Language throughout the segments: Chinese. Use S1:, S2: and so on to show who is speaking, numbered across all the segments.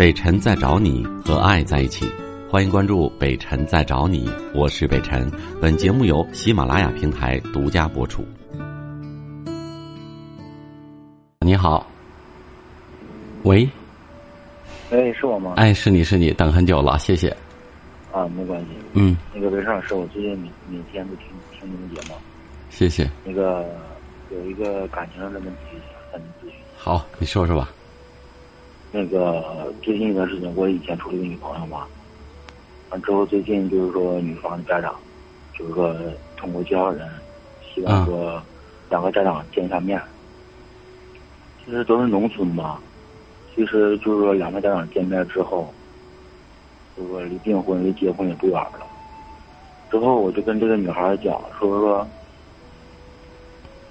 S1: 北辰在找你和爱在一起，欢迎关注北辰在找你，我是北辰。本节目由喜马拉雅平台独家播出。你好，喂，
S2: 哎，是我吗？
S1: 哎，是你是你，等很久了，谢谢。
S2: 啊，没关系。
S1: 嗯，
S2: 那个没事儿，是我最近每每天都听听你们节目。
S1: 谢谢。
S2: 那个有一个感情上的问题想向您咨询。
S1: 好，你说说吧。
S2: 那个最近一段时间，我以前处了一个女朋友嘛，完之后最近就是说女方的家长，就是说通过介绍人，希望说两个家长见一下面。其实都是农村嘛，其实就是说两个家长见面之后，就是说离订婚离结婚也不远了。之后我就跟这个女孩讲，说说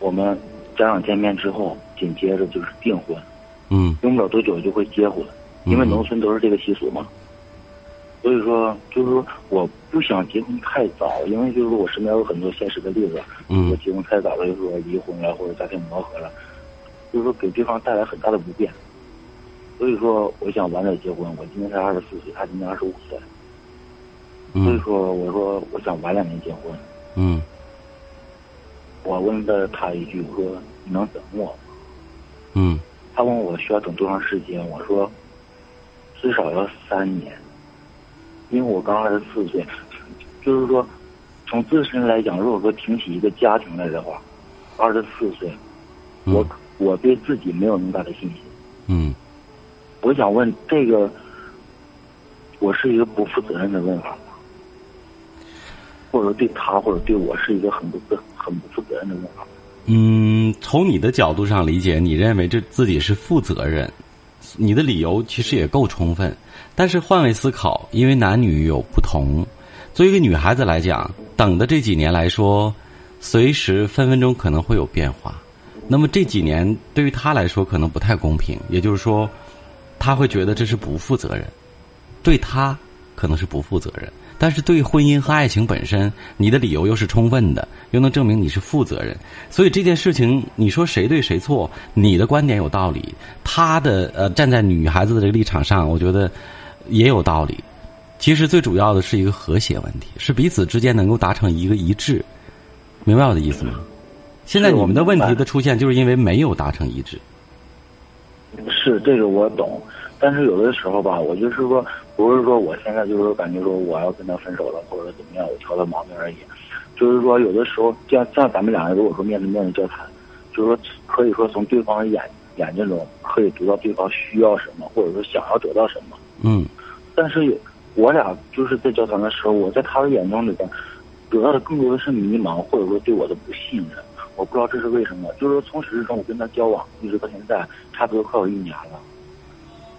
S2: 我们家长见面之后，紧接着就是订婚。
S1: 嗯，
S2: 用不了多久就会结婚，因为农村都是这个习俗嘛。所以说，就是说，我不想结婚太早，因为就是说我身边有很多现实的例子，
S1: 嗯
S2: 我结婚太早了，就是说离婚了或者家庭磨合了，就是说给对方带来很大的不便。所以说，我想晚点结婚。我今年才二十四岁，他今年二十五岁，所以
S1: 嗯
S2: 说我说我想晚两年结婚。
S1: 嗯
S2: 我问了他一句，我说你能等我吗？
S1: 嗯
S2: 他问我需要等多长时间，我说至少要三年，因为我刚二十四岁，就是说从自身来讲，如果说挺起一个家庭来的话，二十四岁，
S1: 嗯
S2: 我我对自己没有那么大的信心。
S1: 嗯
S2: 我想问这个，我是一个不负责任的问法吗？或者说对他或者对我是一个很不负很不负责任的问法吗？
S1: 从你的角度上理解，你认为这自己是负责任，你的理由其实也够充分。但是换位思考，因为男女有不同，作为一个女孩子来讲，等的这几年来说，随时分分钟可能会有变化。那么这几年对于她来说可能不太公平，也就是说，她会觉得这是不负责任，对她可能是不负责任。但是对婚姻和爱情本身，你的理由又是充分的，又能证明你是负责任，所以这件事情，你说谁对谁错，你的观点有道理，他的呃站在女孩子的这个立场上，我觉得也有道理。其实最主要的是一个和谐问题，是彼此之间能够达成一个一致，明白我的意思吗？现在你们的问题的出现，就是因为没有达成一致。
S2: 是这个我懂，但是有的时候吧，我就是说，不是说我现在就是说感觉说我要跟他分手了，或者怎么样，我挑他毛病而已。就是说，有的时候像像咱们两个如果说面对面的交谈，就是说可以说从对方的眼眼睛中可以读到对方需要什么，或者说想要得到什么。
S1: 嗯
S2: 但是有我俩就是在交谈的时候，我在他的眼中里边得到的更多的是迷茫，或者说对我的不信任。我不知道这是为什么。就是说从始至终我跟他交往一直到现在，差不多快有一年了。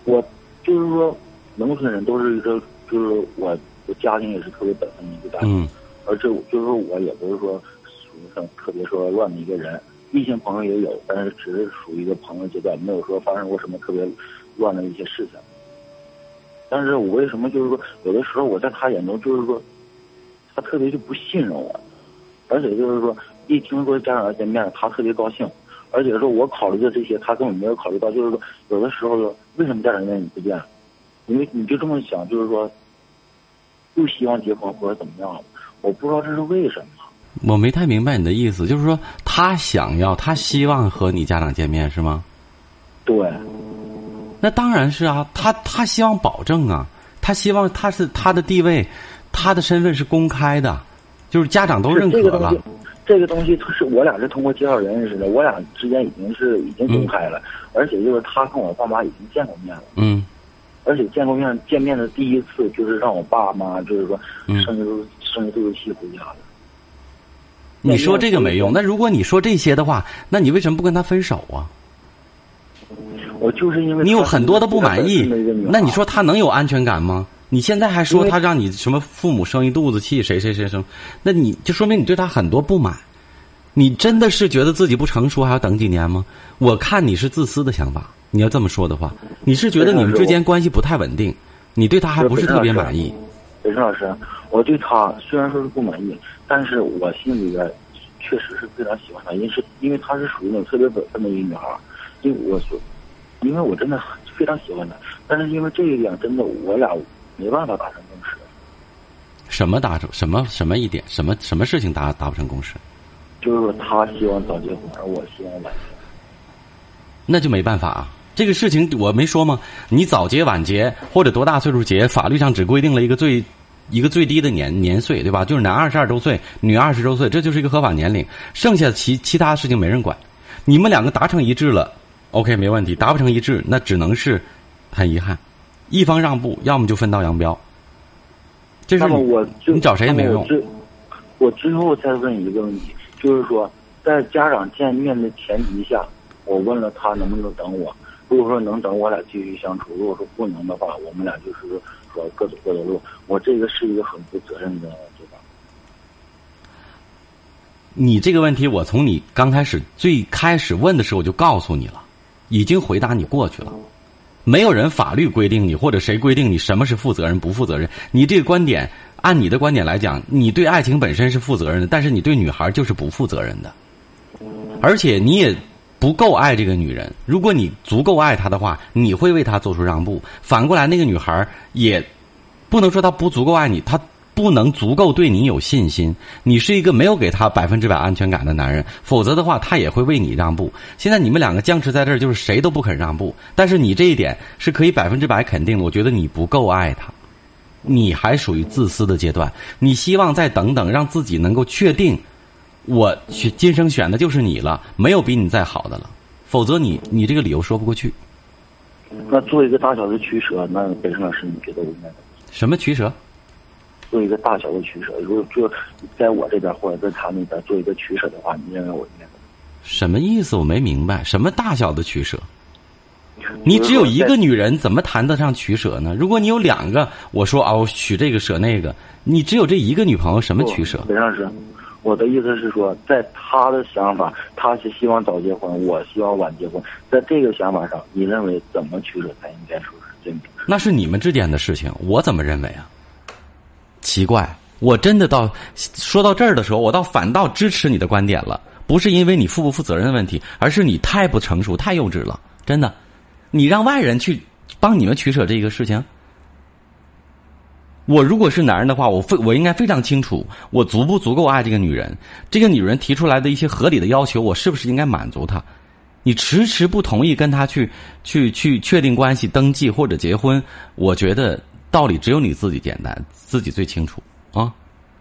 S2: 我就是说，农村人都是一个，就是我我家庭也是特别本分的一个家庭，
S1: 嗯
S2: 而且我就是说我也不是说属于很特别说乱的一个人，异性朋友也有，但是只是属于一个朋友阶段，没有说发生过什么特别乱的一些事情。但是我为什么就是说，有的时候我在他眼中就是说，他特别就不信任我，而且就是说，一听说家长要见面，他特别高兴，而且说我考虑的这些，他根本没有考虑到，就是说，有的时候为什么家长愿意不见？因为你就这么想，就是说，不希望结婚或者怎么样，我不知道这是为什么。
S1: 我没太明白你的意思，就是说他想要，他希望和你家长见面是吗？
S2: 对，
S1: 那当然是啊，他他希望保证啊，他希望他是他的地位，他的身份是公开的，就是家长都认可了
S2: 这个东西它是我俩是通过介绍人认识的，我俩之间已经是已经公开了，而且就是他跟我爸妈已经见过面了，
S1: 嗯
S2: 而且见过面见面的第一次就是让我爸妈就是说
S1: 嗯
S2: 生日生日对不起回家了。
S1: 你说这个没用。那如果你说这些的话，那你为什么不跟他分手啊？
S2: 我就是因为
S1: 你有很多的不满意那你说他能有安全感吗？你现在还说他让你什么父母生一肚子气，谁谁谁生，那你就说明你对他很多不满。你真的是觉得自己不成熟，还要等几年吗？我看你是自私的想法。你要这么说的话，你是觉得你们之间关系不太稳定，你对他还不是特别满意。
S2: 北辰老师，我对他虽然说是不满意，但是我心里边确实是非常喜欢他，因为是因为他是属于那种特别本分的一个女孩儿，因为我所，因为我真的非常喜欢他，但是因为这一点，真的我俩没办法达成共识。
S1: 什么达成什么什么一点什么什么事情达达不成共识？
S2: 就是说他希望早结婚，而我希望晚结。
S1: 那就没办法啊！这个事情我没说吗？你早结晚结或者多大岁数结，法律上只规定了一个最一个最低的年年岁，对吧？就是男二十二周岁，女二十周岁，这就是一个合法年龄。剩下其其他事情没人管。你们两个达成一致了，OK 没问题。达不成一致，那只能是很遗憾，一方让步，要么就分道扬镳。这是
S2: 我就
S1: 你找谁也没用
S2: 我最我最后再问一个问题，就是说，在家长见面的前提下，我问了他能不能等我。如果说能等，我俩继续相处；如果说不能的话，我们俩就是说各走各的路。我这个是一个很负责任的，对吧？
S1: 你这个问题，我从你刚开始最开始问的时候我就告诉你了，已经回答你过去了。没有人法律规定你，或者谁规定你什么是负责任不负责任。你这个观点，按你的观点来讲，你对爱情本身是负责任的，但是你对女孩就是不负责任的，而且你也不够爱这个女人。如果你足够爱她的话，你会为她做出让步。反过来，那个女孩也不能说她不足够爱你，她不能足够对你有信心。你是一个没有给他百分之百安全感的男人，否则的话，他也会为你让步。现在你们两个僵持在这儿，就是谁都不肯让步。但是你这一点是可以百分之百肯定的，我觉得你不够爱他，你还属于自私的阶段。你希望再等等，让自己能够确定，我选今生选的就是你了，没有比你再好的了。否则你你这个理由说不过去。
S2: 那做一个大小的取舍，那北辰老师，你觉得我应该？
S1: 什么取舍？
S2: 做一个大小的取舍，如果就在我这边或者在他那边做一个取舍的话，你认为我应该怎么
S1: 什么意思？我没明白，什么大小的取舍？你只有一个女人，怎么谈得上取舍呢？如果你有两个，我说啊，我取这个舍那个，你只有这一个女朋友，什么取舍？
S2: 北上师，我的意思是说，在他的想法，他是希望早结婚，我希望晚结婚，在这个想法上，你认为怎么取舍才应该说是真正？
S1: 那是你们之间的事情，我怎么认为啊？奇怪，我真的到说到这儿的时候，我倒反倒支持你的观点了，不是因为你负不负责任的问题，而是你太不成熟、太幼稚了，真的。你让外人去帮你们取舍这个事情，我如果是男人的话，我非我应该非常清楚，我足不足够爱这个女人，这个女人提出来的一些合理的要求，我是不是应该满足她？你迟迟不同意跟她去去去确定关系、登记或者结婚，我觉得道理只有你自己简单，自己最清楚啊！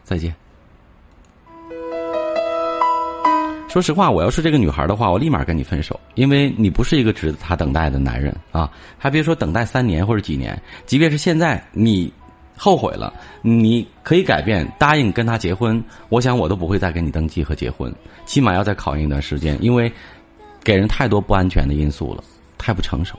S1: 再见。说实话，我要是这个女孩的话，我立马跟你分手，因为你不是一个值得她等待的男人啊！还别说等待三年或者几年，即便是现在你后悔了，你可以改变，答应跟他结婚，我想我都不会再跟你登记和结婚，起码要再考验一段时间，因为给人太多不安全的因素了，太不成熟。